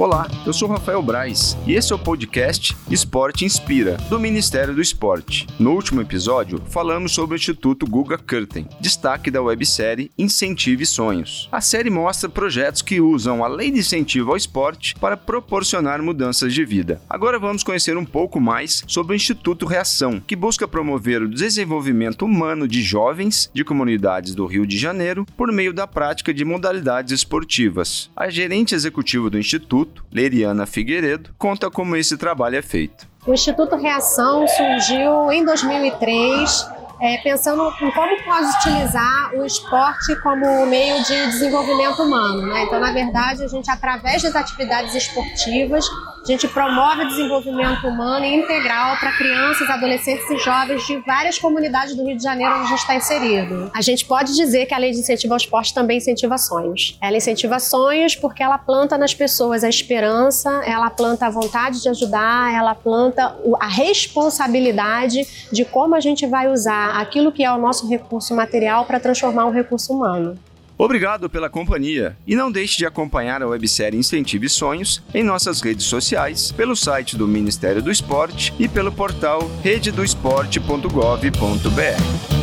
Olá, eu sou Rafael Braz e esse é o podcast Esporte Inspira, do Ministério do Esporte. No último episódio, falamos sobre o Instituto Guga Curtin, destaque da websérie Incentive Sonhos. A série mostra projetos que usam a lei de incentivo ao esporte para proporcionar mudanças de vida. Agora vamos conhecer um pouco mais sobre o Instituto Reação, que busca promover o desenvolvimento humano de jovens de comunidades do Rio de Janeiro por meio da prática de modalidades esportivas. A gerente executiva do Instituto Instituto, Leriana Figueiredo, conta como esse trabalho é feito. O Instituto Reação surgiu em 2003 é, pensando em como pode utilizar o esporte como meio de desenvolvimento humano. Né? Então, na verdade, a gente, através das atividades esportivas, a gente promove o desenvolvimento humano e integral para crianças, adolescentes e jovens de várias comunidades do Rio de Janeiro onde a gente está inserido. A gente pode dizer que a lei de incentivo ao esporte também incentiva sonhos. Ela incentiva sonhos porque ela planta nas pessoas a esperança, ela planta a vontade de ajudar, ela planta a responsabilidade de como a gente vai usar aquilo que é o nosso recurso material para transformar um recurso humano. Obrigado pela companhia e não deixe de acompanhar a websérie Incentive Sonhos em nossas redes sociais, pelo site do Ministério do Esporte e pelo portal rededoesporte.gov.br.